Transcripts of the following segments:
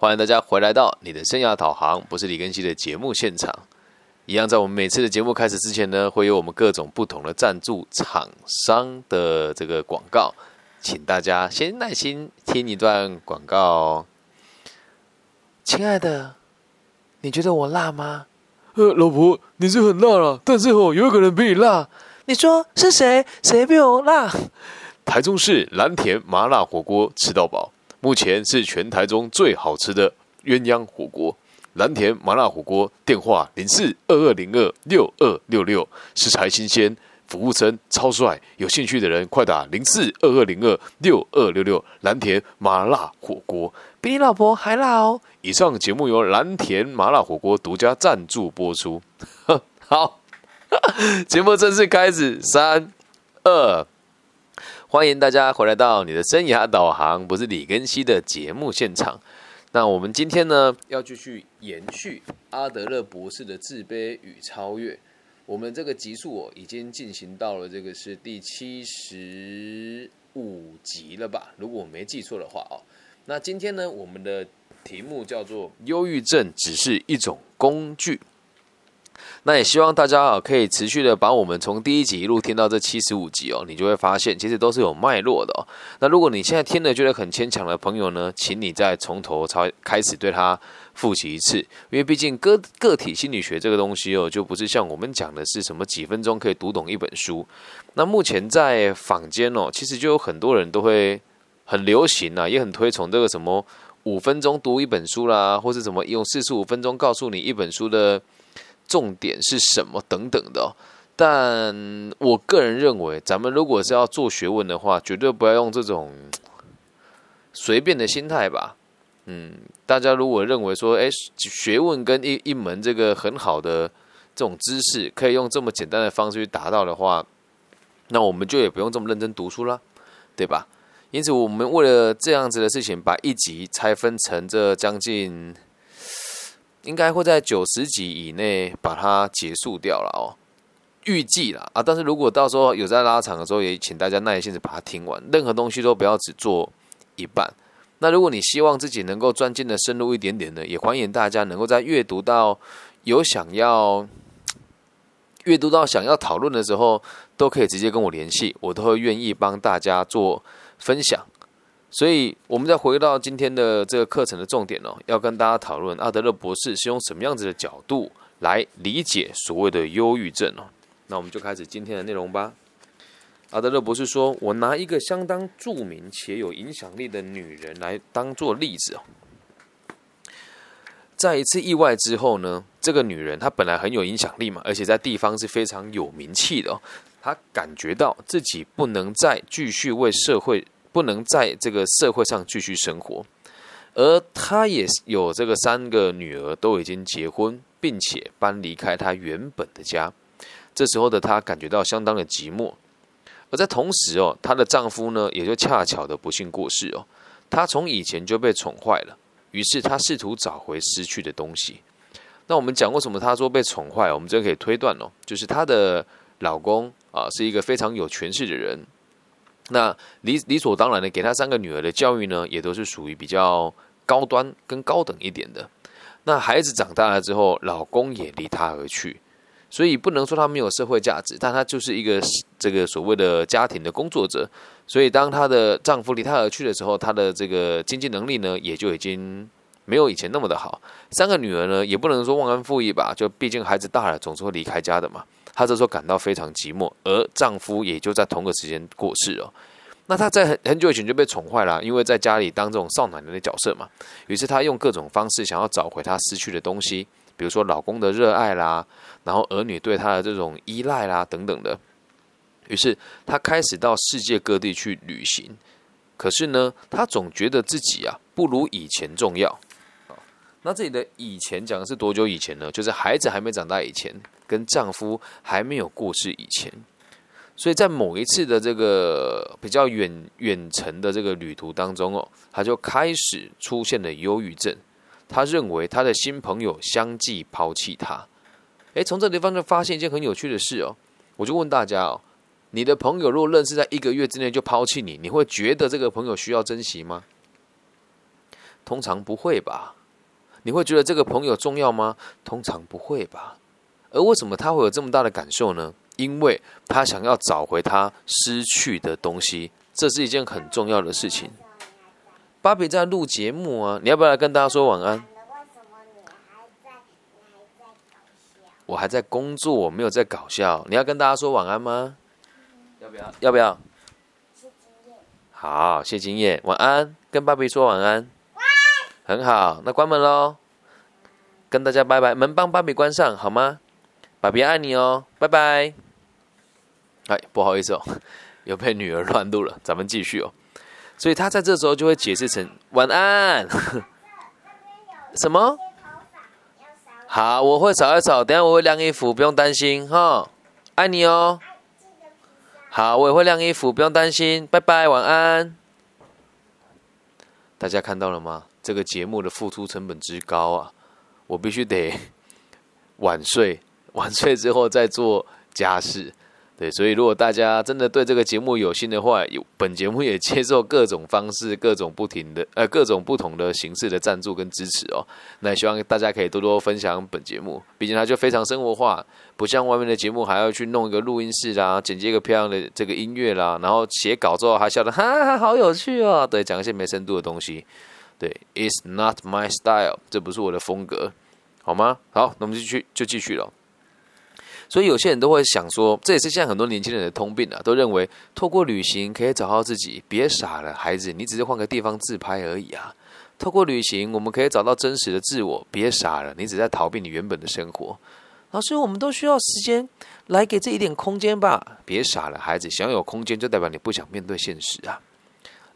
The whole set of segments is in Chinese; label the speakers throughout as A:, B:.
A: 欢迎大家回来到你的生涯导航，不是李根熙的节目现场。一样，在我们每次的节目开始之前呢，会有我们各种不同的赞助厂商的这个广告，请大家先耐心听一段广告。亲爱的，你觉得我辣吗？
B: 呃，老婆，你是很辣了，但是哦，有一个人比你辣。
C: 你说是谁？谁比我辣？
A: 台中市蓝田麻辣火锅吃到饱，目前是全台中最好吃的鸳鸯火锅。蓝田麻辣火锅电话零四二二零二六二六六，食材新鲜，服务生超帅，有兴趣的人快打零四二二零二六二六六。蓝田麻辣火锅
C: 比你老婆还辣哦！
A: 以上节目由蓝田麻辣火锅独家赞助播出。好，节目正式开始，三二。欢迎大家回来到你的生涯导航，不是李根熙的节目现场。那我们今天呢，要继续延续阿德勒博士的自卑与超越。我们这个集数哦，已经进行到了这个是第七十五集了吧？如果我没记错的话哦。那今天呢，我们的题目叫做“忧郁症只是一种工具”。那也希望大家啊，可以持续的把我们从第一集一路听到这七十五集哦，你就会发现其实都是有脉络的哦。那如果你现在听了觉得很牵强的朋友呢，请你再从头才开始对他复习一次，因为毕竟个个体心理学这个东西哦，就不是像我们讲的是什么几分钟可以读懂一本书。那目前在坊间哦，其实就有很多人都会很流行啊，也很推崇这个什么五分钟读一本书啦，或是什么用四十五分钟告诉你一本书的。重点是什么等等的，但我个人认为，咱们如果是要做学问的话，绝对不要用这种随便的心态吧。嗯，大家如果认为说，哎，学问跟一一门这个很好的这种知识，可以用这么简单的方式去达到的话，那我们就也不用这么认真读书了，对吧？因此，我们为了这样子的事情，把一集拆分成这将近。应该会在九十集以内把它结束掉了哦，预计了啊。但是如果到时候有在拉长的时候，也请大家耐心的把它听完。任何东西都不要只做一半。那如果你希望自己能够钻进的深入一点点呢，也欢迎大家能够在阅读到有想要阅读到想要讨论的时候，都可以直接跟我联系，我都会愿意帮大家做分享。所以，我们再回到今天的这个课程的重点哦，要跟大家讨论阿德勒博士是用什么样子的角度来理解所谓的忧郁症哦。那我们就开始今天的内容吧。阿德勒博士说：“我拿一个相当著名且有影响力的女人来当做例子哦。在一次意外之后呢，这个女人她本来很有影响力嘛，而且在地方是非常有名气的哦。她感觉到自己不能再继续为社会。”不能在这个社会上继续生活，而他也有这个三个女儿都已经结婚，并且搬离开他原本的家。这时候的她感觉到相当的寂寞，而在同时哦，她的丈夫呢也就恰巧的不幸过世哦。她从以前就被宠坏了，于是她试图找回失去的东西。那我们讲过什么？她说被宠坏，我们这可以推断哦，就是她的老公啊是一个非常有权势的人。那理理所当然的，给他三个女儿的教育呢，也都是属于比较高端跟高等一点的。那孩子长大了之后，老公也离她而去，所以不能说她没有社会价值，但她就是一个这个所谓的家庭的工作者。所以当她的丈夫离她而去的时候，她的这个经济能力呢，也就已经没有以前那么的好。三个女儿呢，也不能说忘恩负义吧，就毕竟孩子大了，总是会离开家的嘛。她这时候感到非常寂寞，而丈夫也就在同个时间过世了。那她在很很久以前就被宠坏了，因为在家里当这种少奶奶的角色嘛。于是她用各种方式想要找回她失去的东西，比如说老公的热爱啦，然后儿女对她的这种依赖啦等等的。于是她开始到世界各地去旅行，可是呢，她总觉得自己啊不如以前重要。那这里的以前讲的是多久以前呢？就是孩子还没长大以前。跟丈夫还没有过世以前，所以在某一次的这个比较远远程的这个旅途当中哦，他就开始出现了忧郁症。他认为他的新朋友相继抛弃他。诶，从这地方就发现一件很有趣的事哦。我就问大家哦，你的朋友如果认识在一个月之内就抛弃你，你会觉得这个朋友需要珍惜吗？通常不会吧？你会觉得这个朋友重要吗？通常不会吧。而为什么他会有这么大的感受呢？因为他想要找回他失去的东西，这是一件很重要的事情。芭比在录节目啊，你要不要来跟大家说晚安？我还在工作，我没有在搞笑。你要跟大家说晚安吗？要不要？要不要？好，谢金燕，晚安，跟芭比说晚安。很好，那关门喽，跟大家拜拜，门帮芭比关上好吗？芭比爱你哦，拜拜。哎，不好意思哦，又被女儿乱录了，咱们继续哦。所以他在这时候就会解释成晚安。什么？好，我会扫一扫，等下我会晾衣服，不用担心哈。爱你哦。好，我也会晾衣服，不用担心。拜拜，晚安。大家看到了吗？这个节目的付出成本之高啊！我必须得 晚睡，晚睡之后再做家事。对，所以如果大家真的对这个节目有心的话，有本节目也接受各种方式、各种不停的呃各种不同的形式的赞助跟支持哦。那希望大家可以多多分享本节目，毕竟它就非常生活化，不像外面的节目还要去弄一个录音室啦，剪辑一个漂亮的这个音乐啦，然后写稿之后还笑得哈哈好有趣哦。对，讲一些没深度的东西。对，It's not my style，这不是我的风格，好吗？好，那我们就去就继续了。所以有些人都会想说，这也是现在很多年轻人的通病啊，都认为透过旅行可以找到自己。别傻了，孩子，你只是换个地方自拍而已啊。透过旅行，我们可以找到真实的自我。别傻了，你只在逃避你原本的生活。老师，我们都需要时间来给这一点空间吧。别傻了，孩子，想有空间就代表你不想面对现实啊。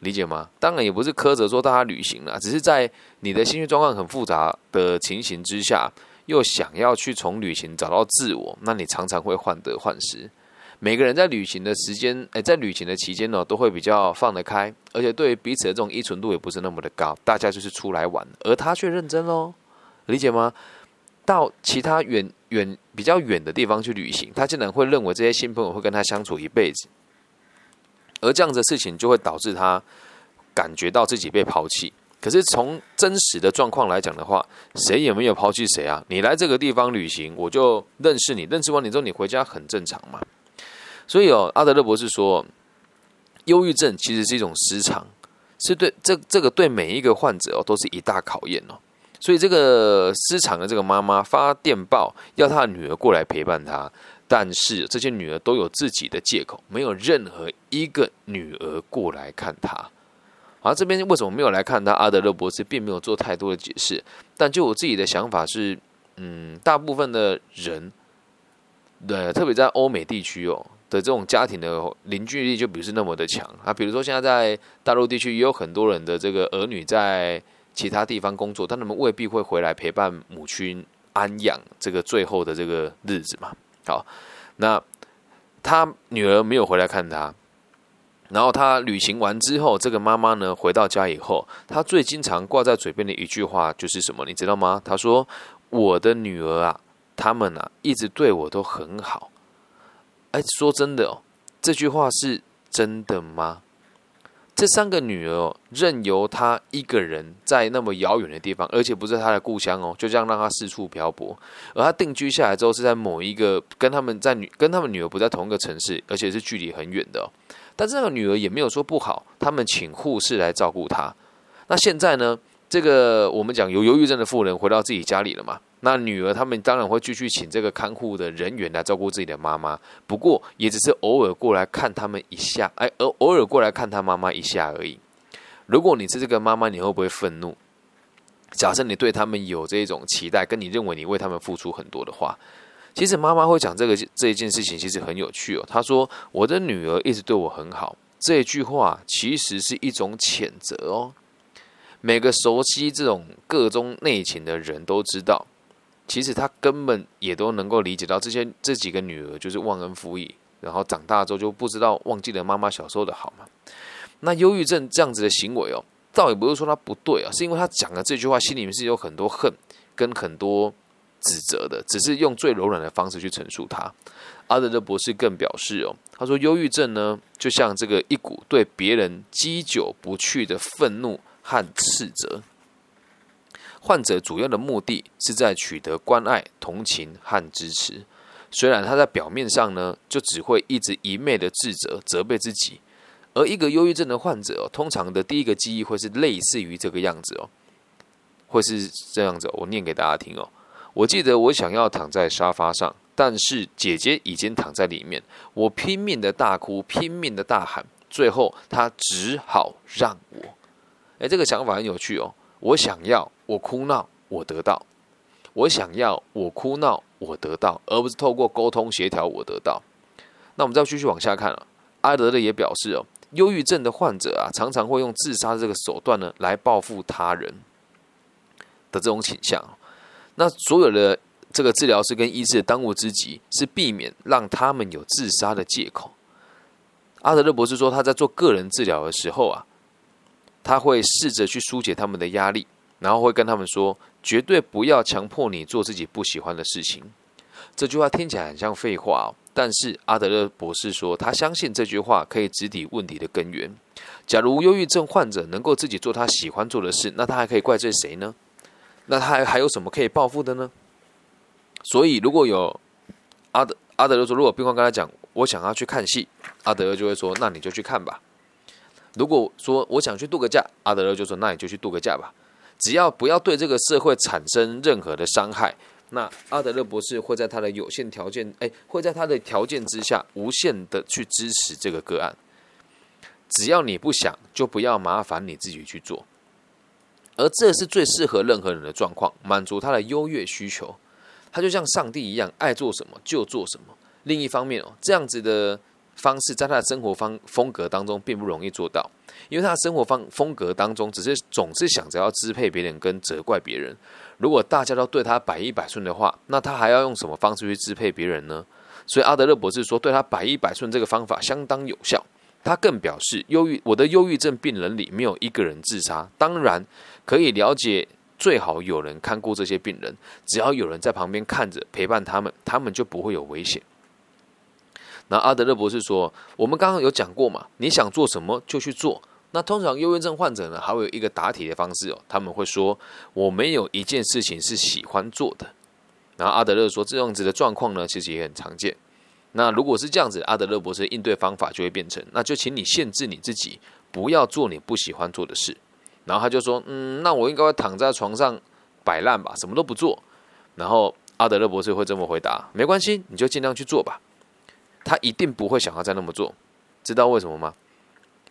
A: 理解吗？当然也不是苛责说大家旅行了，只是在你的心绪状况很复杂的情形之下。又想要去从旅行找到自我，那你常常会患得患失。每个人在旅行的时间，诶，在旅行的期间呢，都会比较放得开，而且对彼此的这种依存度也不是那么的高。大家就是出来玩，而他却认真喽，理解吗？到其他远远比较远的地方去旅行，他竟然会认为这些新朋友会跟他相处一辈子，而这样的事情就会导致他感觉到自己被抛弃。可是从真实的状况来讲的话，谁也没有抛弃谁啊！你来这个地方旅行，我就认识你，认识完你之后，你回家很正常嘛。所以哦，阿德勒博士说，忧郁症其实是一种失常，是对这这个对每一个患者哦都是一大考验哦。所以这个失常的这个妈妈发电报要她的女儿过来陪伴她，但是这些女儿都有自己的借口，没有任何一个女儿过来看她。而这边为什么没有来看他？阿德勒博士并没有做太多的解释。但就我自己的想法是，嗯，大部分的人，对，特别在欧美地区哦的这种家庭的凝聚力就不是那么的强啊。比如说现在在大陆地区也有很多人的这个儿女在其他地方工作，但他们未必会回来陪伴母亲安养这个最后的这个日子嘛。好，那他女儿没有回来看他。然后他旅行完之后，这个妈妈呢回到家以后，她最经常挂在嘴边的一句话就是什么？你知道吗？她说：“我的女儿啊，他们啊，一直对我都很好。”哎，说真的哦，这句话是真的吗？这三个女儿任由他一个人在那么遥远的地方，而且不是他的故乡哦，就这样让他四处漂泊。而他定居下来之后，是在某一个跟他们在女跟他们女儿不在同一个城市，而且是距离很远的。但是那个女儿也没有说不好，他们请护士来照顾她。那现在呢？这个我们讲有忧郁症的妇人回到自己家里了嘛？那女儿他们当然会继续请这个看护的人员来照顾自己的妈妈，不过也只是偶尔过来看他们一下，哎，偶偶尔过来看他妈妈一下而已。如果你是这个妈妈，你会不会愤怒？假设你对他们有这种期待，跟你认为你为他们付出很多的话。其实妈妈会讲这个这一件事情，其实很有趣哦。她说：“我的女儿一直对我很好。”这句话其实是一种谴责哦。每个熟悉这种各中内情的人都知道，其实他根本也都能够理解到，这些这几个女儿就是忘恩负义，然后长大之后就不知道忘记了妈妈小时候的好嘛。那忧郁症这样子的行为哦，倒也不是说他不对啊，是因为他讲的这句话心里面是有很多恨跟很多。指责的，只是用最柔软的方式去陈述他。阿德勒博士更表示哦，他说忧郁症呢，就像这个一股对别人积久不去的愤怒和斥责。患者主要的目的是在取得关爱、同情和支持。虽然他在表面上呢，就只会一直一昧的自责、责备自己，而一个忧郁症的患者哦，通常的第一个记忆会是类似于这个样子哦，会是这样子。我念给大家听哦。我记得我想要躺在沙发上，但是姐姐已经躺在里面，我拼命的大哭，拼命的大喊，最后她只好让我。哎，这个想法很有趣哦。我想要，我哭闹，我得到；我想要，我哭闹，我得到，而不是透过沟通协调我得到。那我们再继续往下看了。阿德勒也表示哦，忧郁症的患者啊，常常会用自杀这个手段呢，来报复他人的这种倾向。那所有的这个治疗师跟医师的当务之急是避免让他们有自杀的借口。阿德勒博士说，他在做个人治疗的时候啊。他会试着去疏解他们的压力，然后会跟他们说：“绝对不要强迫你做自己不喜欢的事情。”这句话听起来很像废话哦，但是阿德勒博士说，他相信这句话可以直抵问题的根源。假如忧郁症患者能够自己做他喜欢做的事，那他还可以怪罪谁呢？那他还还有什么可以报复的呢？所以，如果有阿德阿德勒说，如果病患跟他讲：“我想要去看戏”，阿德勒就会说：“那你就去看吧。”如果说我想去度个假，阿德勒就说：“那你就去度个假吧，只要不要对这个社会产生任何的伤害。”那阿德勒博士会在他的有限条件，哎，会在他的条件之下，无限的去支持这个个案。只要你不想，就不要麻烦你自己去做。而这是最适合任何人的状况，满足他的优越需求。他就像上帝一样，爱做什么就做什么。另一方面哦，这样子的。方式在他的生活方风格当中并不容易做到，因为他的生活方风格当中只是总是想着要支配别人跟责怪别人。如果大家都对他百依百顺的话，那他还要用什么方式去支配别人呢？所以阿德勒博士说，对他百依百顺这个方法相当有效。他更表示，忧郁我的忧郁症病人里没有一个人自杀。当然可以了解，最好有人看顾这些病人，只要有人在旁边看着陪伴他们，他们就不会有危险。那阿德勒博士说：“我们刚刚有讲过嘛，你想做什么就去做。那通常忧郁症患者呢，还会有一个答题的方式哦，他们会说：我没有一件事情是喜欢做的。然后阿德勒说，这样子的状况呢，其实也很常见。那如果是这样子，阿德勒博士应对方法就会变成：那就请你限制你自己，不要做你不喜欢做的事。然后他就说：嗯，那我应该会躺在床上摆烂吧，什么都不做。然后阿德勒博士会这么回答：没关系，你就尽量去做吧。”他一定不会想要再那么做，知道为什么吗？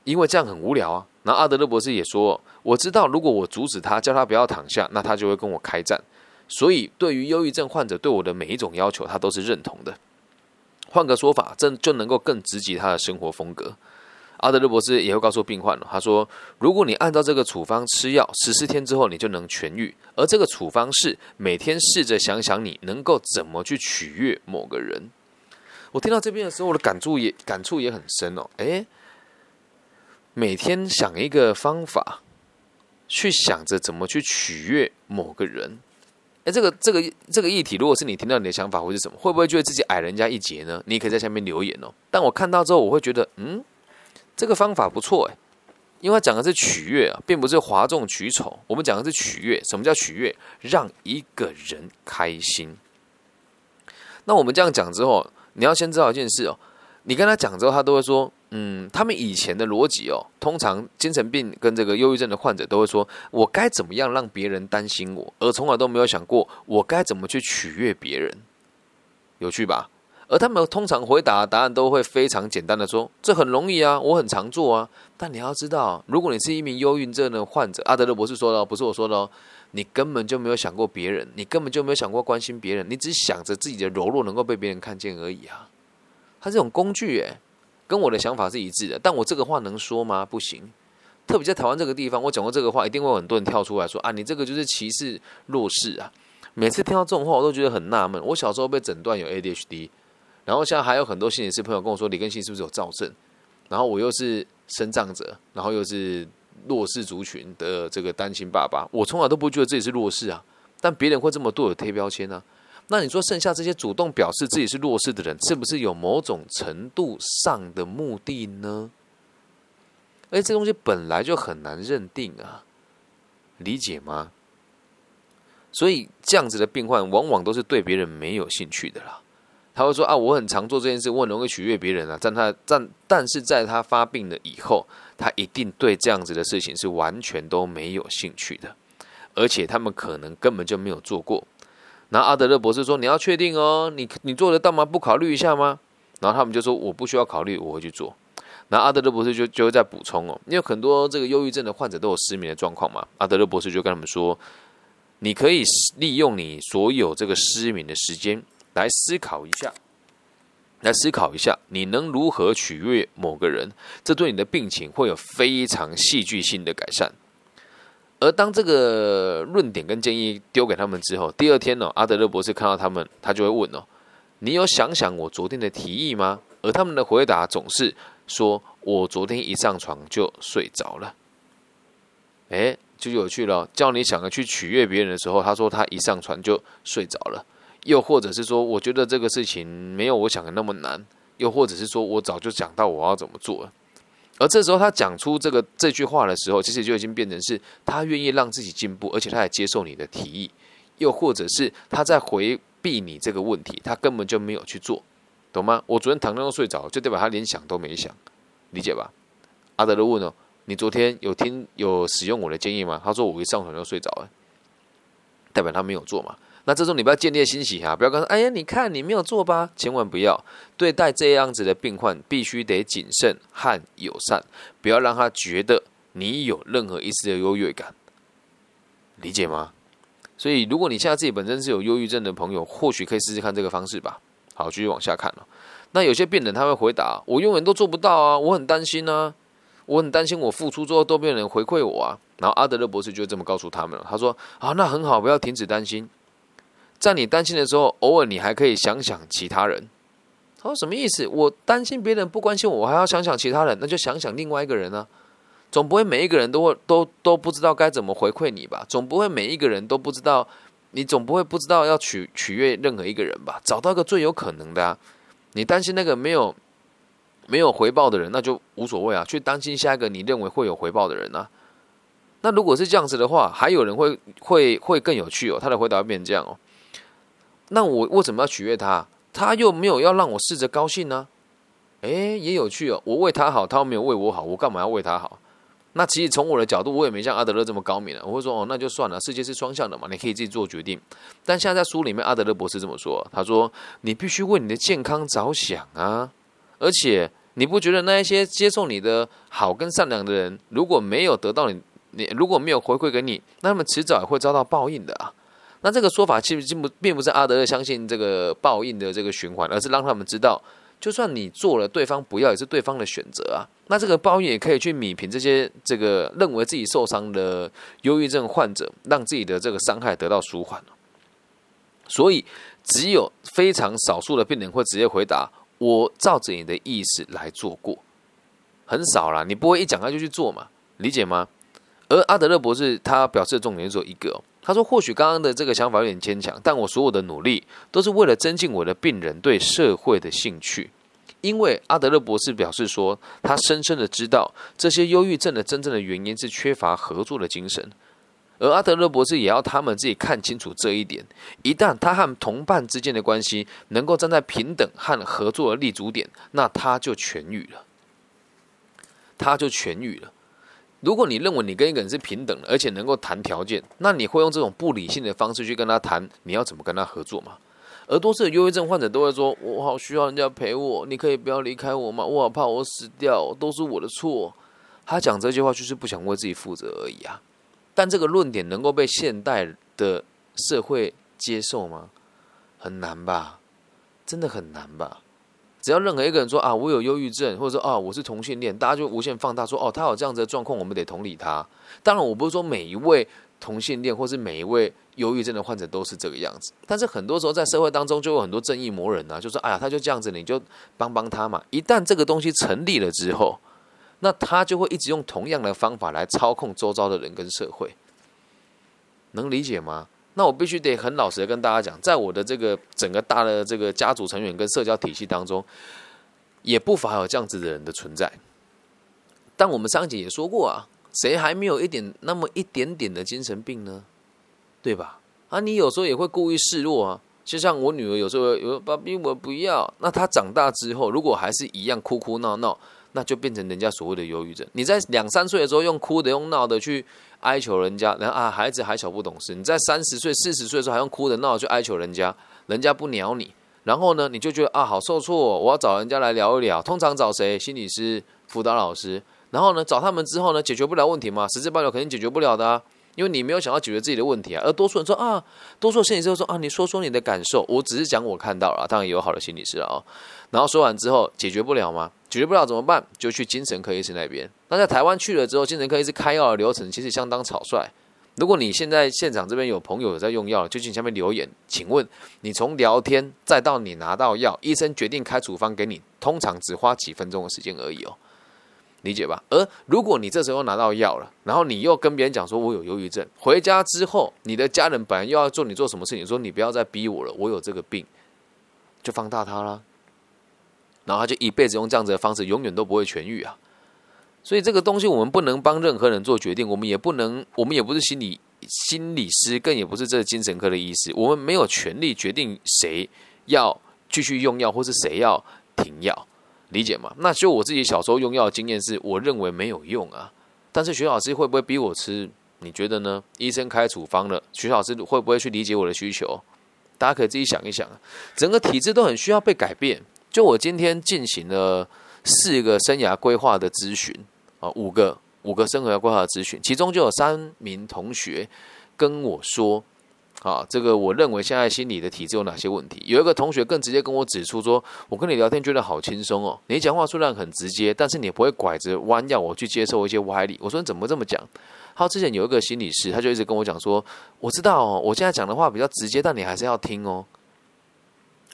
A: 因为这样很无聊啊。那阿德勒博士也说：“我知道，如果我阻止他，叫他不要躺下，那他就会跟我开战。所以，对于忧郁症患者对我的每一种要求，他都是认同的。换个说法，这就能够更直击他的生活风格。”阿德勒博士也会告诉病患，他说：“如果你按照这个处方吃药，十四天之后你就能痊愈。而这个处方是每天试着想想你能够怎么去取悦某个人。”我听到这边的时候，我的感触也感触也很深哦。诶，每天想一个方法，去想着怎么去取悦某个人。诶，这个这个这个议题，如果是你听到你的想法会是什么？会不会觉得自己矮人家一截呢？你可以在下面留言哦。但我看到之后，我会觉得，嗯，这个方法不错诶，因为讲的是取悦啊，并不是哗众取宠。我们讲的是取悦。什么叫取悦？让一个人开心。那我们这样讲之后。你要先知道一件事哦，你跟他讲之后，他都会说，嗯，他们以前的逻辑哦，通常精神病跟这个忧郁症的患者都会说，我该怎么样让别人担心我，而从来都没有想过我该怎么去取悦别人，有趣吧？而他们通常回答答案都会非常简单的说，这很容易啊，我很常做啊。但你要知道，如果你是一名忧郁症的患者，阿德勒博士说的，不是我说的哦。你根本就没有想过别人，你根本就没有想过关心别人，你只想着自己的柔弱能够被别人看见而已啊！他这种工具，诶，跟我的想法是一致的。但我这个话能说吗？不行。特别在台湾这个地方，我讲过这个话，一定会有很多人跳出来说：“啊，你这个就是歧视弱势啊！”每次听到这种话，我都觉得很纳闷。我小时候被诊断有 ADHD，然后现在还有很多心理师朋友跟我说：“李根新是不是有躁症？”然后我又是生障者，然后又是。弱势族群的这个单亲爸爸，我从来都不觉得自己是弱势啊，但别人会这么对我贴标签呢？那你说剩下这些主动表示自己是弱势的人，是不是有某种程度上的目的呢？而这东西本来就很难认定啊，理解吗？所以这样子的病患，往往都是对别人没有兴趣的啦。他会说啊，我很常做这件事，我很容易取悦别人啊。但他但但是在他发病了以后，他一定对这样子的事情是完全都没有兴趣的，而且他们可能根本就没有做过。那阿德勒博士说：“你要确定哦，你你做得到吗？不考虑一下吗？”然后他们就说：“我不需要考虑，我会去做。”那阿德勒博士就就会再补充哦，因为很多这个忧郁症的患者都有失眠的状况嘛。阿德勒博士就跟他们说：“你可以利用你所有这个失眠的时间。”来思考一下，来思考一下，你能如何取悦某个人？这对你的病情会有非常戏剧性的改善。而当这个论点跟建议丢给他们之后，第二天呢，阿德勒博士看到他们，他就会问哦：“你有想想我昨天的提议吗？”而他们的回答总是说：“我昨天一上床就睡着了。”哎，就有趣了。叫你想着去取悦别人的时候，他说他一上床就睡着了。又或者是说，我觉得这个事情没有我想的那么难。又或者是说我早就想到我要怎么做了。而这时候他讲出这个这句话的时候，其实就已经变成是他愿意让自己进步，而且他也接受你的提议。又或者是他在回避你这个问题，他根本就没有去做，懂吗？我昨天躺那睡着，就代表他连想都没想，理解吧？阿德勒问哦，你昨天有听有使用我的建议吗？他说我一上床就睡着了，代表他没有做嘛？那这种你不要建立欣喜哈，不要跟他说：“哎呀，你看你没有做吧？”千万不要对待这样子的病患，必须得谨慎和友善，不要让他觉得你有任何一丝的优越感，理解吗？所以，如果你现在自己本身是有忧郁症的朋友，或许可以试试看这个方式吧。好，继续往下看了。那有些病人他会回答：“我永远都做不到啊，我很担心啊，我很担心我付出之后都没有人回馈我啊。”然后阿德勒博士就这么告诉他们了，他说：“啊，那很好，不要停止担心。”在你担心的时候，偶尔你还可以想想其他人。他说什么意思？我担心别人不关心我，我还要想想其他人，那就想想另外一个人呢？总不会每一个人都会都都不知道该怎么回馈你吧？总不会每一个人都不知道，你总不会不知道要取取悦任何一个人吧？找到个最有可能的啊！你担心那个没有没有回报的人，那就无所谓啊，去担心下一个你认为会有回报的人呢？那如果是这样子的话，还有人会会会更有趣哦。他的回答会变成这样哦。那我为什么要取悦他？他又没有要让我试着高兴呢？诶，也有趣哦。我为他好，他又没有为我好，我干嘛要为他好？那其实从我的角度，我也没像阿德勒这么高明了。我会说哦，那就算了，世界是双向的嘛，你可以自己做决定。但现在在书里面，阿德勒博士这么说，他说你必须为你的健康着想啊，而且你不觉得那一些接受你的好跟善良的人，如果没有得到你，你如果没有回馈给你，那么迟早也会遭到报应的啊。那这个说法其实并不并不是阿德勒相信这个报应的这个循环，而是让他们知道，就算你做了，对方不要也是对方的选择啊。那这个报应也可以去弭平这些这个认为自己受伤的忧郁症患者，让自己的这个伤害得到舒缓所以，只有非常少数的病人会直接回答：“我照着你的意思来做过。”很少啦，你不会一讲他就去做嘛？理解吗？而阿德勒博士他表示的重点只有一个。他说：“或许刚刚的这个想法有点牵强，但我所有的努力都是为了增进我的病人对社会的兴趣。因为阿德勒博士表示说，他深深的知道这些忧郁症的真正的原因是缺乏合作的精神，而阿德勒博士也要他们自己看清楚这一点。一旦他和同伴之间的关系能够站在平等和合作的立足点，那他就痊愈了，他就痊愈了。”如果你认为你跟一个人是平等的，而且能够谈条件，那你会用这种不理性的方式去跟他谈，你要怎么跟他合作吗？而多数的忧郁症患者都会说：“我好需要人家陪我，你可以不要离开我吗？我好怕我死掉，都是我的错。”他讲这句话就是不想为自己负责而已啊。但这个论点能够被现代的社会接受吗？很难吧，真的很难吧。只要任何一个人说啊，我有忧郁症，或者说啊，我是同性恋，大家就无限放大说哦，他有这样子的状况，我们得同理他。当然，我不是说每一位同性恋或是每一位忧郁症的患者都是这个样子，但是很多时候在社会当中就有很多正义魔人啊，就说哎呀，他就这样子，你就帮帮他嘛。一旦这个东西成立了之后，那他就会一直用同样的方法来操控周遭的人跟社会，能理解吗？那我必须得很老实的跟大家讲，在我的这个整个大的这个家族成员跟社交体系当中，也不乏有这样子的人的存在。但我们上集也说过啊，谁还没有一点那么一点点的精神病呢？对吧？啊，你有时候也会故意示弱啊。就像我女儿有时候有爸比我不要，那她长大之后，如果还是一样哭哭闹闹，那就变成人家所谓的忧郁症。你在两三岁的时候用哭的、用闹的去哀求人家，然后啊孩子还小不懂事。你在三十岁、四十岁的时候还用哭的、闹的去哀求人家，人家不鸟你，然后呢你就觉得啊好受挫，我要找人家来聊一聊。通常找谁？心理师、辅导老师。然后呢找他们之后呢解决不了问题嘛？十之八九肯定解决不了的啊。因为你没有想要解决自己的问题啊，而多数人说啊，多数心理师说啊，你说说你的感受，我只是讲我看到了，当然也有好的心理师啊。然后说完之后解决不了吗？解决不了怎么办？就去精神科医生那边。那在台湾去了之后，精神科医师开药的流程其实相当草率。如果你现在现场这边有朋友有在用药，就请下面留言，请问你从聊天再到你拿到药，医生决定开处方给你，通常只花几分钟的时间而已哦。理解吧？而如果你这时候拿到药了，然后你又跟别人讲说我有忧郁症，回家之后，你的家人本来又要做你做什么事情，说你不要再逼我了，我有这个病，就放大他了，然后他就一辈子用这样子的方式，永远都不会痊愈啊。所以这个东西我们不能帮任何人做决定，我们也不能，我们也不是心理心理师，更也不是这个精神科的医师，我们没有权利决定谁要继续用药，或是谁要停药。理解吗？那就我自己小时候用药的经验是，我认为没有用啊。但是徐老师会不会逼我吃？你觉得呢？医生开处方了，徐老师会不会去理解我的需求？大家可以自己想一想啊。整个体制都很需要被改变。就我今天进行了四个生涯规划的咨询啊，五个五个生涯规划的咨询，其中就有三名同学跟我说。啊，这个我认为现在心理的体质有哪些问题？有一个同学更直接跟我指出说，我跟你聊天觉得好轻松哦，你讲话虽然很直接，但是你不会拐着弯要我去接受一些歪理。我说你怎么这么讲？他之前有一个心理师，他就一直跟我讲说，我知道哦，我现在讲的话比较直接，但你还是要听哦。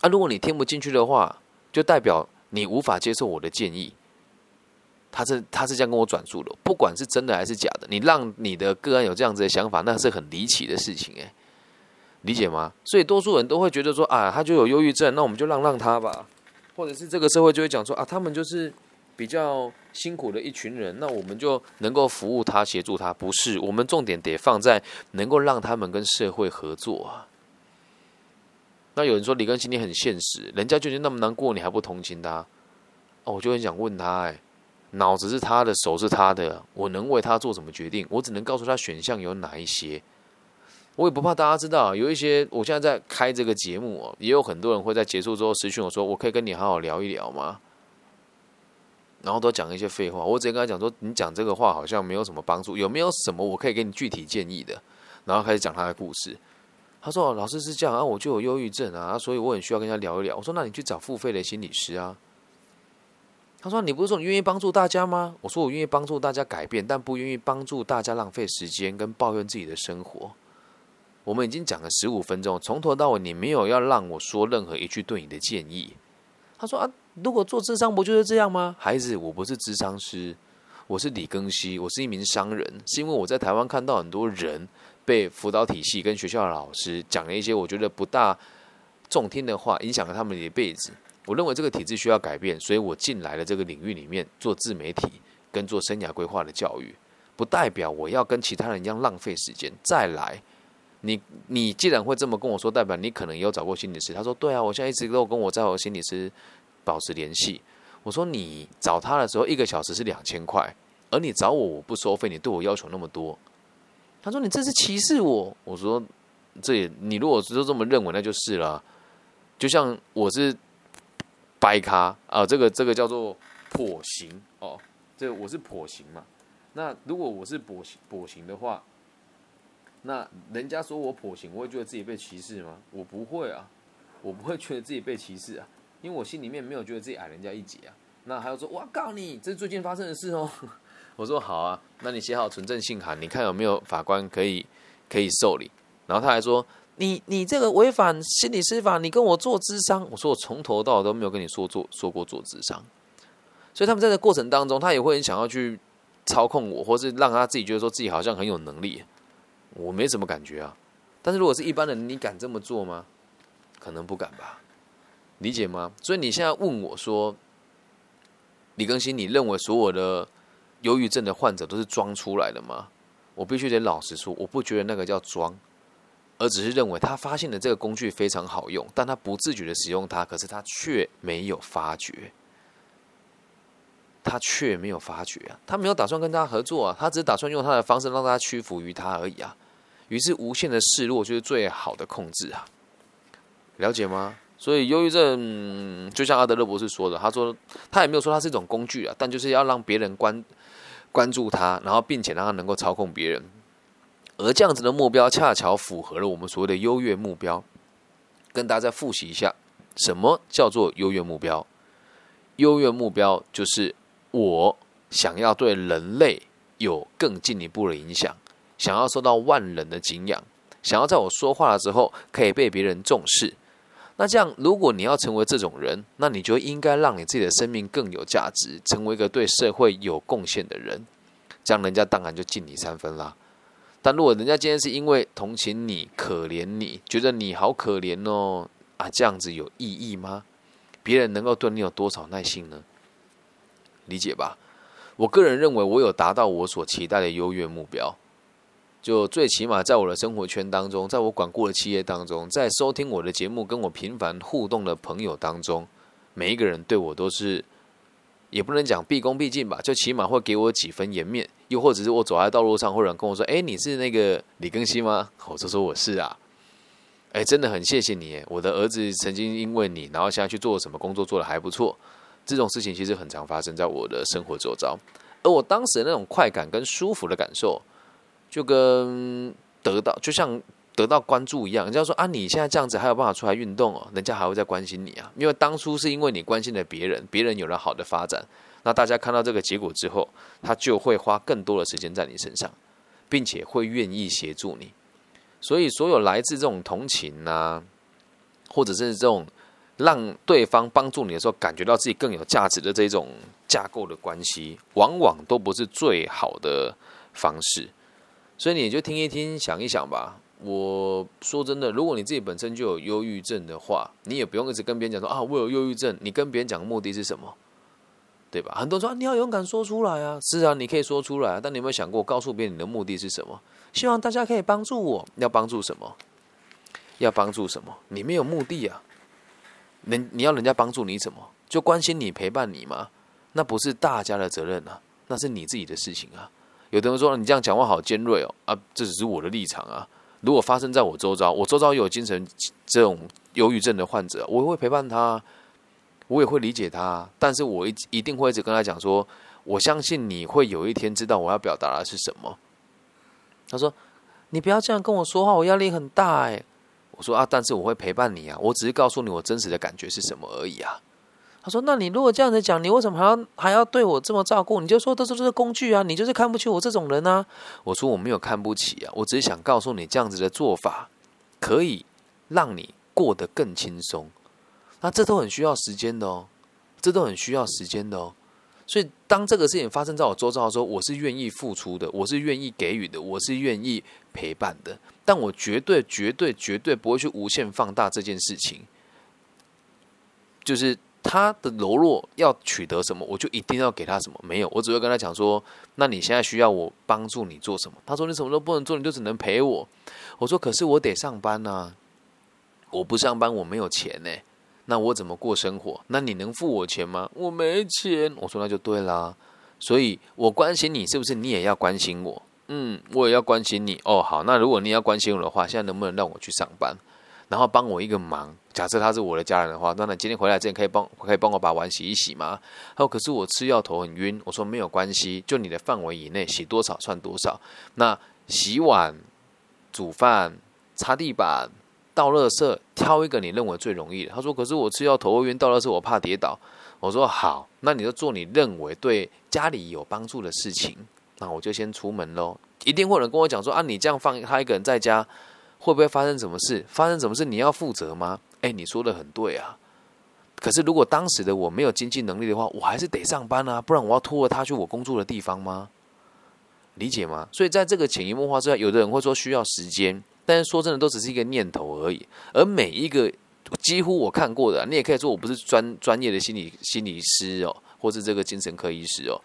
A: 啊，如果你听不进去的话，就代表你无法接受我的建议。他是他是这样跟我转述的，不管是真的还是假的，你让你的个案有这样子的想法，那是很离奇的事情诶。理解吗？所以多数人都会觉得说啊，他就有忧郁症，那我们就让让他吧，或者是这个社会就会讲说啊，他们就是比较辛苦的一群人，那我们就能够服务他、协助他。不是，我们重点得放在能够让他们跟社会合作啊。那有人说李根新你很现实，人家就已经那么难过，你还不同情他？哦，我就很想问他，哎，脑子是他的，手是他的，我能为他做什么决定？我只能告诉他选项有哪一些。我也不怕大家知道，有一些我现在在开这个节目哦，也有很多人会在结束之后私讯我说：“我可以跟你好好聊一聊吗？”然后都讲一些废话。我直接跟他讲说：“你讲这个话好像没有什么帮助，有没有什么我可以给你具体建议的？”然后开始讲他的故事。他说：“老师是这样啊，我就有忧郁症啊，所以我很需要跟他聊一聊。”我说：“那你去找付费的心理师啊。”他说：“你不是说你愿意帮助大家吗？”我说：“我愿意帮助大家改变，但不愿意帮助大家浪费时间跟抱怨自己的生活。”我们已经讲了十五分钟，从头到尾你没有要让我说任何一句对你的建议。他说啊，如果做智商不就是这样吗？孩子，我不是智商师，我是李庚希，我是一名商人。是因为我在台湾看到很多人被辅导体系跟学校的老师讲了一些我觉得不大中听的话，影响了他们一辈子。我认为这个体制需要改变，所以我进来了这个领域里面做自媒体跟做生涯规划的教育，不代表我要跟其他人一样浪费时间再来。你你既然会这么跟我说，代表你可能有找过心理师。他说：“对啊，我现在一直都跟我在我心理师保持联系。”我说：“你找他的时候一个小时是两千块，而你找我我不收费，你对我要求那么多。”他说：“你这是歧视我。”我说：“这也你如果是这么认为，那就是了。就像我是白咖啊，这个这个叫做跛行哦，这个我是跛行嘛。那如果我是跛行跛行的话。”那人家说我跛行，我会觉得自己被歧视吗？我不会啊，我不会觉得自己被歧视啊，因为我心里面没有觉得自己矮人家一截啊。那还有说，我告你，这是最近发生的事哦。我说好啊，那你写好纯正信函，你看有没有法官可以可以受理。然后他还说，你你这个违反心理司法，你跟我做智商。我说我从头到尾都没有跟你说做说过做智商。所以他们在这过程当中，他也会很想要去操控我，或是让他自己觉得说自己好像很有能力。我没什么感觉啊，但是如果是一般人，你敢这么做吗？可能不敢吧，理解吗？所以你现在问我说，李更新，你认为所有的忧郁症的患者都是装出来的吗？我必须得老实说，我不觉得那个叫装，而只是认为他发现了这个工具非常好用，但他不自觉的使用它，可是他却没有发觉，他却没有发觉啊，他没有打算跟大家合作啊，他只是打算用他的方式让大家屈服于他而已啊。于是无限的示弱就是最好的控制啊，了解吗？所以忧郁症就像阿德勒博士说的，他说他也没有说它是一种工具啊，但就是要让别人关关注他，然后并且让他能够操控别人。而这样子的目标恰巧符合了我们所谓的优越目标。跟大家再复习一下，什么叫做优越目标？优越目标就是我想要对人类有更进一步的影响，想要受到万人的敬仰，想要在我说话的时候可以被别人重视。那这样，如果你要成为这种人，那你就应该让你自己的生命更有价值，成为一个对社会有贡献的人。这样，人家当然就敬你三分啦。但如果人家今天是因为同情你、可怜你，觉得你好可怜哦，啊，这样子有意义吗？别人能够对你有多少耐心呢？理解吧？我个人认为，我有达到我所期待的优越目标。就最起码在我的生活圈当中，在我管过的企业当中，在收听我的节目、跟我频繁互动的朋友当中，每一个人对我都是。也不能讲毕恭毕敬吧，就起码会给我几分颜面，又或者是我走在道路上，或者跟我说：“哎，你是那个李庚希吗？”我就说我是啊。哎，真的很谢谢你，我的儿子曾经因为你，然后现在去做什么工作，做的还不错。这种事情其实很常发生在我的生活周遭，而我当时的那种快感跟舒服的感受，就跟得到，就像。得到关注一样，人家说啊，你现在这样子还有办法出来运动哦，人家还会在关心你啊。因为当初是因为你关心了别人，别人有了好的发展，那大家看到这个结果之后，他就会花更多的时间在你身上，并且会愿意协助你。所以，所有来自这种同情啊，或者是这种让对方帮助你的时候，感觉到自己更有价值的这种架构的关系，往往都不是最好的方式。所以，你就听一听，想一想吧。我说真的，如果你自己本身就有忧郁症的话，你也不用一直跟别人讲说啊，我有忧郁症。你跟别人讲的目的是什么？对吧？很多人说你要勇敢说出来啊，是啊，你可以说出来。但你有没有想过，告诉别人你的目的是什么？希望大家可以帮助我。要帮助什么？要帮助什么？你没有目的啊。人你要人家帮助你什么？就关心你、陪伴你吗？那不是大家的责任啊，那是你自己的事情啊。有的人说你这样讲话好尖锐哦，啊，这只是我的立场啊。如果发生在我周遭，我周遭有精神这种忧郁症的患者，我会陪伴他，我也会理解他，但是我一一定会一直跟他讲说，我相信你会有一天知道我要表达的是什么。他说：“你不要这样跟我说话，我压力很大。”哎，我说啊，但是我会陪伴你啊，我只是告诉你我真实的感觉是什么而已啊。他说：“那你如果这样子讲，你为什么还要还要对我这么照顾？你就说都是这是工具啊，你就是看不起我这种人啊。”我说：“我没有看不起啊，我只是想告诉你，这样子的做法可以让你过得更轻松。那这都很需要时间的哦，这都很需要时间的哦。所以当这个事情发生在我周遭的时候，我是愿意付出的，我是愿意给予的，我是愿意陪伴的。但我绝对、绝对、绝对不会去无限放大这件事情，就是。”他的柔弱要取得什么，我就一定要给他什么。没有，我只会跟他讲说：“那你现在需要我帮助你做什么？”他说：“你什么都不能做，你就只能陪我。”我说：“可是我得上班啊，我不上班我没有钱呢，那我怎么过生活？那你能付我钱吗？我没钱。”我说：“那就对啦。”所以我关心你，是不是你也要关心我？嗯，我也要关心你。哦，好，那如果你要关心我的话，现在能不能让我去上班？然后帮我一个忙，假设他是我的家人的话，那你今天回来之前可以帮可以帮我把碗洗一洗吗？他说：“可是我吃药头很晕。”我说：“没有关系，就你的范围以内，洗多少算多少。那洗碗、煮饭、擦地板、倒垃圾，挑一个你认为最容易的。”他说：“可是我吃药头会晕，倒垃圾我怕跌倒。”我说：“好，那你就做你认为对家里有帮助的事情。那我就先出门喽。一定会有人跟我讲说：啊，你这样放他一个人在家。”会不会发生什么事？发生什么事你要负责吗？哎，你说的很对啊。可是如果当时的我没有经济能力的话，我还是得上班啊，不然我要拖着他去我工作的地方吗？理解吗？所以在这个潜移默化之下，有的人会说需要时间，但是说真的，都只是一个念头而已。而每一个几乎我看过的，你也可以说我不是专专业的心理心理师哦，或是这个精神科医师哦。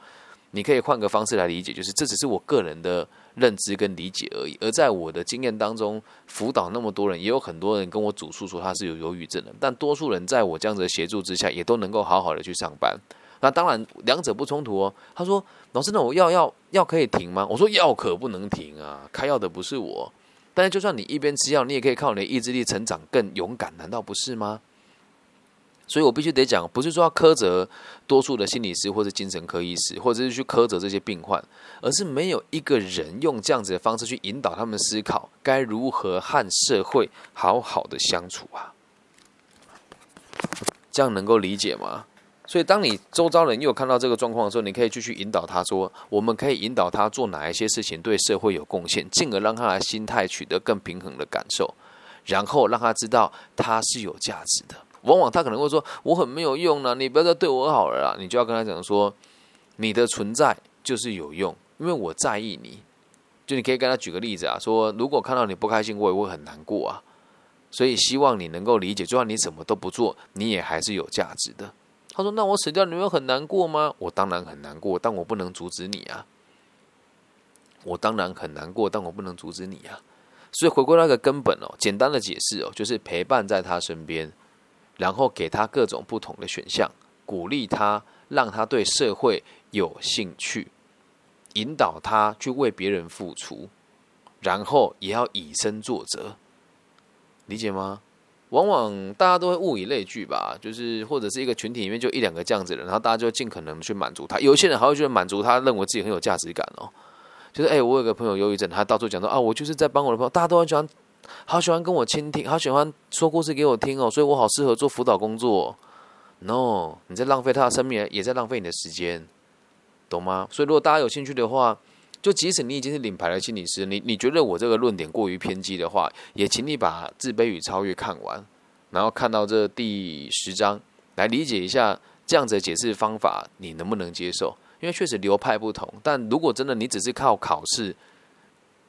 A: 你可以换个方式来理解，就是这只是我个人的认知跟理解而已。而在我的经验当中，辅导那么多人，也有很多人跟我主诉说他是有忧郁症的，但多数人在我这样子的协助之下，也都能够好好的去上班。那当然，两者不冲突哦。他说：“老师，那我药要药可以停吗？”我说：“药可不能停啊，开药的不是我。但是，就算你一边吃药，你也可以靠你的意志力成长更勇敢，难道不是吗？”所以我必须得讲，不是说要苛责多数的心理师或者精神科医师，或者是去苛责这些病患，而是没有一个人用这样子的方式去引导他们思考该如何和社会好好的相处啊。这样能够理解吗？所以，当你周遭人又看到这个状况的时候，你可以继续引导他说：“我们可以引导他做哪一些事情对社会有贡献，进而让他的心态取得更平衡的感受，然后让他知道他是有价值的。往往他可能会说：‘我很没有用呢，你不要再对我好了啦。’你就要跟他讲说：‘你的存在就是有用，因为我在意你。’就你可以跟他举个例子啊，说：‘如果看到你不开心，我也会很难过啊。’所以希望你能够理解，就算你什么都不做，你也还是有价值的。”他说：“那我死掉，你会很难过吗？”我当然很难过，但我不能阻止你啊！我当然很难过，但我不能阻止你啊！所以回归那个根本哦，简单的解释哦，就是陪伴在他身边，然后给他各种不同的选项，鼓励他，让他对社会有兴趣，引导他去为别人付出，然后也要以身作则，理解吗？往往大家都会物以类聚吧，就是或者是一个群体里面就一两个这样子的人，然后大家就尽可能去满足他。有些人还会觉得满足他，认为自己很有价值感哦。就是哎，我有个朋友忧郁症，他到处讲说啊，我就是在帮我的朋友，大家都很喜欢，好喜欢跟我倾听，好喜欢说故事给我听哦，所以我好适合做辅导工作。No，你在浪费他的生命，也在浪费你的时间，懂吗？所以如果大家有兴趣的话。就即使你已经是领牌的心理师，你你觉得我这个论点过于偏激的话，也请你把《自卑与超越》看完，然后看到这第十章，来理解一下这样子的解释方法，你能不能接受？因为确实流派不同，但如果真的你只是靠考试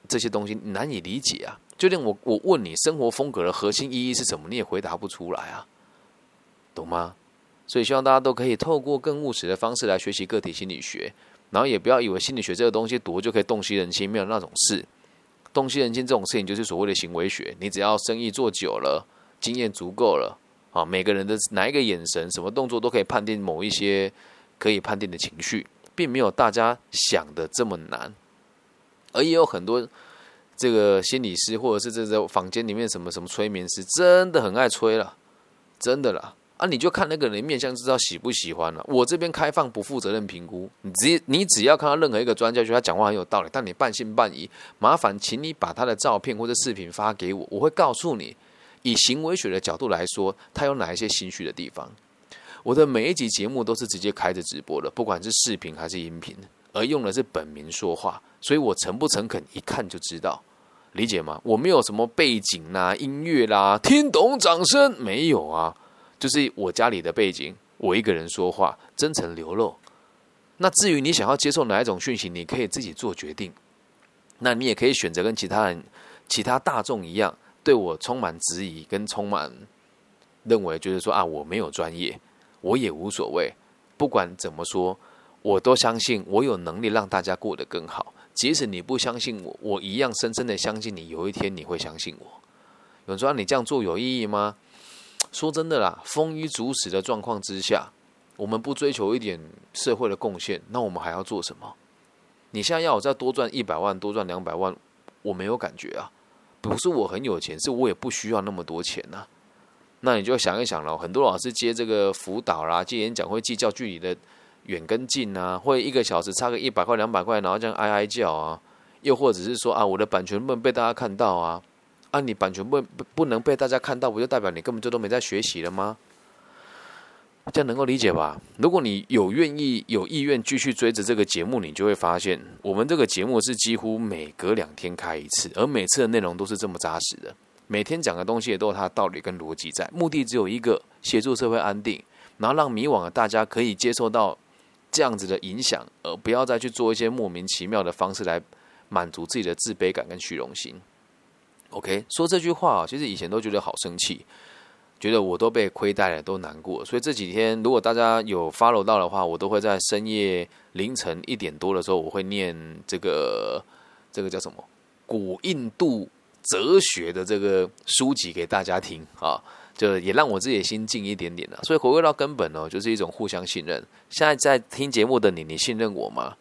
A: 这些东西难以理解啊，就连我我问你生活风格的核心意义是什么，你也回答不出来啊，懂吗？所以希望大家都可以透过更务实的方式来学习个体心理学。然后也不要以为心理学这个东西读就可以洞悉人心，没有那种事。洞悉人心这种事情就是所谓的行为学。你只要生意做久了，经验足够了，啊，每个人的哪一个眼神、什么动作都可以判定某一些可以判定的情绪，并没有大家想的这么难。而也有很多这个心理师或者是这个房间里面什么什么催眠师，真的很爱催了，真的啦。啊，你就看那个人面相，知道喜不喜欢了。我这边开放不负责任评估，你只你只要看到任何一个专家觉得他讲话很有道理，但你半信半疑，麻烦请你把他的照片或者视频发给我，我会告诉你，以行为学的角度来说，他有哪一些心虚的地方。我的每一集节目都是直接开着直播的，不管是视频还是音频，而用的是本名说话，所以我诚不诚恳，一看就知道，理解吗？我没有什么背景啦、音乐啦，听懂掌声没有啊？就是我家里的背景，我一个人说话，真诚流露。那至于你想要接受哪一种讯息，你可以自己做决定。那你也可以选择跟其他人、其他大众一样，对我充满质疑，跟充满认为，就是说啊，我没有专业，我也无所谓。不管怎么说，我都相信我有能力让大家过得更好。即使你不相信我，我一样深深的相信你。有一天你会相信我。有人说你这样做有意义吗？说真的啦，丰衣足食的状况之下，我们不追求一点社会的贡献，那我们还要做什么？你现在要我再多赚一百万，多赚两百万，我没有感觉啊。不是我很有钱，是我也不需要那么多钱呐。那你就想一想了，很多老师接这个辅导啦，接演讲会计较距离的远跟近啊，会一个小时差个一百块两百块，然后这样哀哀叫啊，又或者是说啊，我的版权不能被大家看到啊。啊你版权不不能被大家看到，不就代表你根本就都没在学习了吗？这样能够理解吧？如果你有愿意、有意愿继续追着这个节目，你就会发现，我们这个节目是几乎每隔两天开一次，而每次的内容都是这么扎实的。每天讲的东西也都有它的道理跟逻辑在，目的只有一个：协助社会安定，然后让迷惘的大家可以接受到这样子的影响，而不要再去做一些莫名其妙的方式来满足自己的自卑感跟虚荣心。OK，说这句话，其实以前都觉得好生气，觉得我都被亏待了，都难过。所以这几天如果大家有 follow 到的话，我都会在深夜凌晨一点多的时候，我会念这个这个叫什么古印度哲学的这个书籍给大家听啊。就也让我自己心静一点点了，所以回归到根本呢，就是一种互相信任。现在在听节目的你，你信任我吗？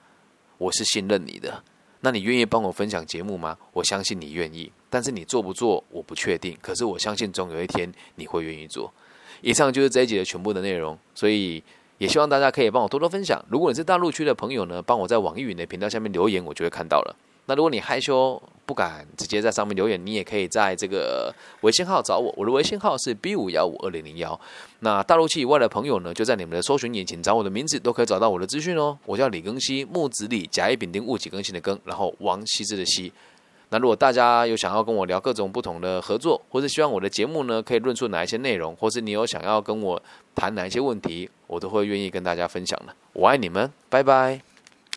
A: 我是信任你的。那你愿意帮我分享节目吗？我相信你愿意，但是你做不做，我不确定。可是我相信总有一天你会愿意做。以上就是这一集的全部的内容，所以也希望大家可以帮我多多分享。如果你是大陆区的朋友呢，帮我在网易云的频道下面留言，我就会看到了。那如果你害羞不敢直接在上面留言，你也可以在这个微信号找我，我的微信号是 B 五幺五二零零幺。那大陆区以外的朋友呢，就在你们的搜寻引擎找我的名字，都可以找到我的资讯哦。我叫李庚希，木子李，甲乙丙丁戊己庚辛的庚，然后王羲之的羲。那如果大家有想要跟我聊各种不同的合作，或是希望我的节目呢可以论述哪一些内容，或是你有想要跟我谈哪一些问题，我都会愿意跟大家分享的。我爱你们，拜拜。